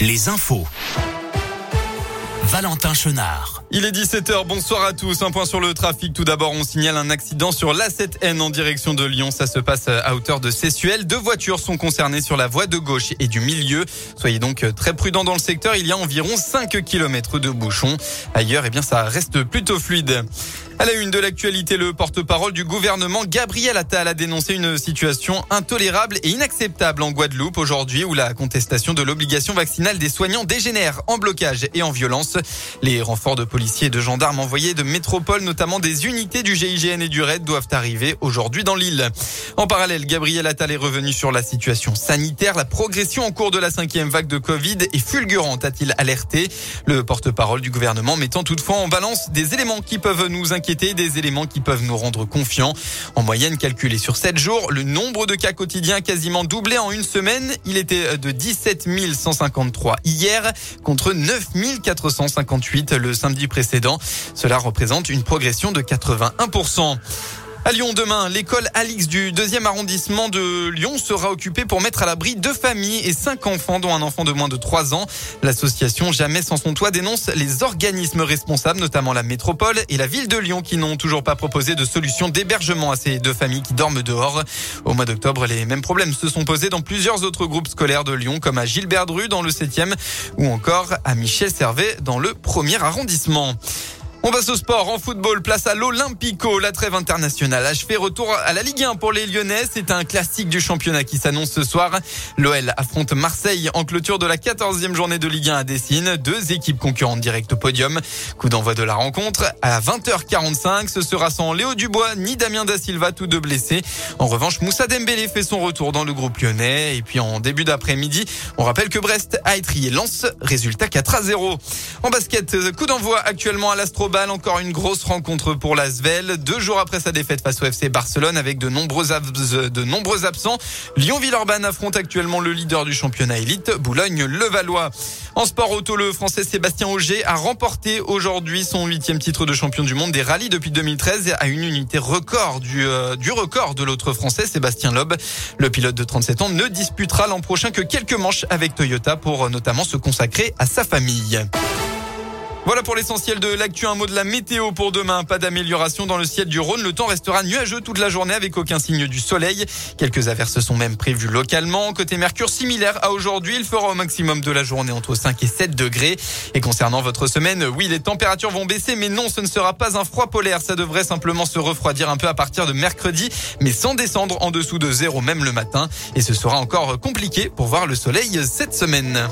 les infos. Valentin Chenard. Il est 17h, bonsoir à tous. Un point sur le trafic. Tout d'abord, on signale un accident sur l'A7N en direction de Lyon. Ça se passe à hauteur de Sessuel. Deux voitures sont concernées sur la voie de gauche et du milieu. Soyez donc très prudents dans le secteur. Il y a environ 5 km de bouchons. Ailleurs, eh bien, ça reste plutôt fluide. À la une de l'actualité, le porte-parole du gouvernement Gabriel Attal a dénoncé une situation intolérable et inacceptable en Guadeloupe aujourd'hui où la contestation de l'obligation vaccinale des soignants dégénère en blocage et en violence. Les renforts de policiers et de gendarmes envoyés de métropole, notamment des unités du GIGN et du RAID, doivent arriver aujourd'hui dans l'île. En parallèle, Gabriel Attal est revenu sur la situation sanitaire. La progression en cours de la cinquième vague de Covid est fulgurante, a-t-il alerté. Le porte-parole du gouvernement mettant toutefois en balance des éléments qui peuvent nous inquiéter des éléments qui peuvent nous rendre confiants. En moyenne, calculé sur 7 jours, le nombre de cas quotidiens a quasiment doublé en une semaine. Il était de 17 153 hier contre 9 458 le samedi précédent. Cela représente une progression de 81%. À Lyon demain, l'école Alix du deuxième arrondissement de Lyon sera occupée pour mettre à l'abri deux familles et cinq enfants, dont un enfant de moins de trois ans. L'association Jamais sans son toit dénonce les organismes responsables, notamment la métropole et la ville de Lyon, qui n'ont toujours pas proposé de solution d'hébergement à ces deux familles qui dorment dehors. Au mois d'octobre, les mêmes problèmes se sont posés dans plusieurs autres groupes scolaires de Lyon, comme à Gilbert Dru dans le 7e ou encore à Michel Servet dans le premier arrondissement. On va au sport. En football, place à l'Olympico. La trêve internationale fait retour à la Ligue 1 pour les Lyonnais. C'est un classique du championnat qui s'annonce ce soir. L'OL affronte Marseille en clôture de la 14e journée de Ligue 1 à Dessine. Deux équipes concurrentes directes au podium. Coup d'envoi de la rencontre à 20h45. Ce sera sans Léo Dubois ni Damien Da Silva, tous deux blessés. En revanche, Moussa Dembélé fait son retour dans le groupe lyonnais. Et puis en début d'après-midi, on rappelle que Brest a étrié Lens. Résultat 4 à 0. En basket, coup d'envoi actuellement à l'Astro encore une grosse rencontre pour l'Asvel. Deux jours après sa défaite face au FC Barcelone avec de nombreux, absents. Lyon-Villeurbanne affronte actuellement le leader du championnat élite, Boulogne-Levallois. En sport auto, le français Sébastien Auger a remporté aujourd'hui son huitième titre de champion du monde des rallyes depuis 2013 à une unité record du, euh, du record de l'autre français Sébastien Loeb. Le pilote de 37 ans ne disputera l'an prochain que quelques manches avec Toyota pour euh, notamment se consacrer à sa famille. Voilà pour l'essentiel de l'actu. Un mot de la météo pour demain. Pas d'amélioration dans le ciel du Rhône. Le temps restera nuageux toute la journée avec aucun signe du soleil. Quelques averses sont même prévues localement. Côté Mercure, similaire à aujourd'hui. Il fera au maximum de la journée entre 5 et 7 degrés. Et concernant votre semaine, oui, les températures vont baisser, mais non, ce ne sera pas un froid polaire. Ça devrait simplement se refroidir un peu à partir de mercredi, mais sans descendre en dessous de zéro même le matin. Et ce sera encore compliqué pour voir le soleil cette semaine.